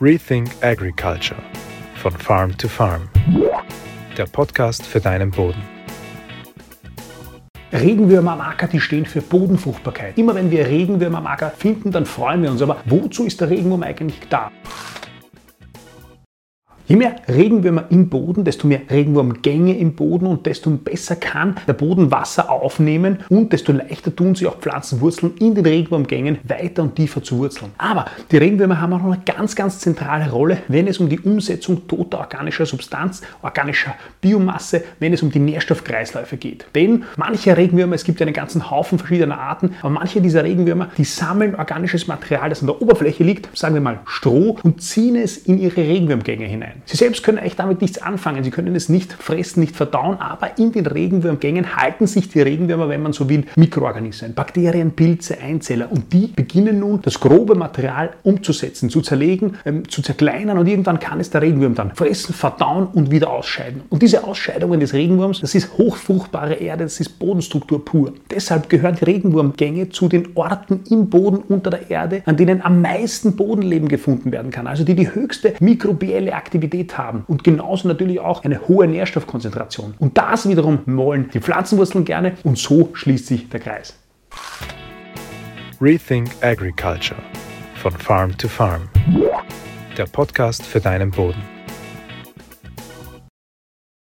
Rethink Agriculture von Farm to Farm. Der Podcast für deinen Boden. Regenwürmer am Acker, die stehen für Bodenfruchtbarkeit. Immer wenn wir Regenwürmer am Acker finden, dann freuen wir uns. Aber wozu ist der Regenwurm eigentlich da? Je mehr Regenwürmer im Boden, desto mehr Regenwurmgänge im Boden und desto besser kann der Boden Wasser aufnehmen und desto leichter tun sich auch Pflanzenwurzeln in den Regenwurmgängen weiter und tiefer zu wurzeln. Aber die Regenwürmer haben auch noch eine ganz, ganz zentrale Rolle, wenn es um die Umsetzung toter organischer Substanz, organischer Biomasse, wenn es um die Nährstoffkreisläufe geht. Denn manche Regenwürmer, es gibt einen ganzen Haufen verschiedener Arten, aber manche dieser Regenwürmer, die sammeln organisches Material, das an der Oberfläche liegt, sagen wir mal Stroh, und ziehen es in ihre Regenwurmgänge hinein. Sie selbst können eigentlich damit nichts anfangen. Sie können es nicht fressen, nicht verdauen, aber in den Regenwurmgängen halten sich die Regenwürmer, wenn man so will, Mikroorganismen, Bakterien, Pilze, Einzeller. Und die beginnen nun, das grobe Material umzusetzen, zu zerlegen, ähm, zu zerkleinern und irgendwann kann es der Regenwurm dann fressen, verdauen und wieder ausscheiden. Und diese Ausscheidungen des Regenwurms, das ist hochfruchtbare Erde, das ist Bodenstruktur pur. Deshalb gehören die Regenwurmgänge zu den Orten im Boden unter der Erde, an denen am meisten Bodenleben gefunden werden kann, also die die höchste mikrobielle Aktivität Aktivität haben und genauso natürlich auch eine hohe Nährstoffkonzentration. Und das wiederum wollen die Pflanzenwurzeln gerne und so schließt sich der Kreis. Rethink Agriculture von Farm to Farm. Der Podcast für deinen Boden.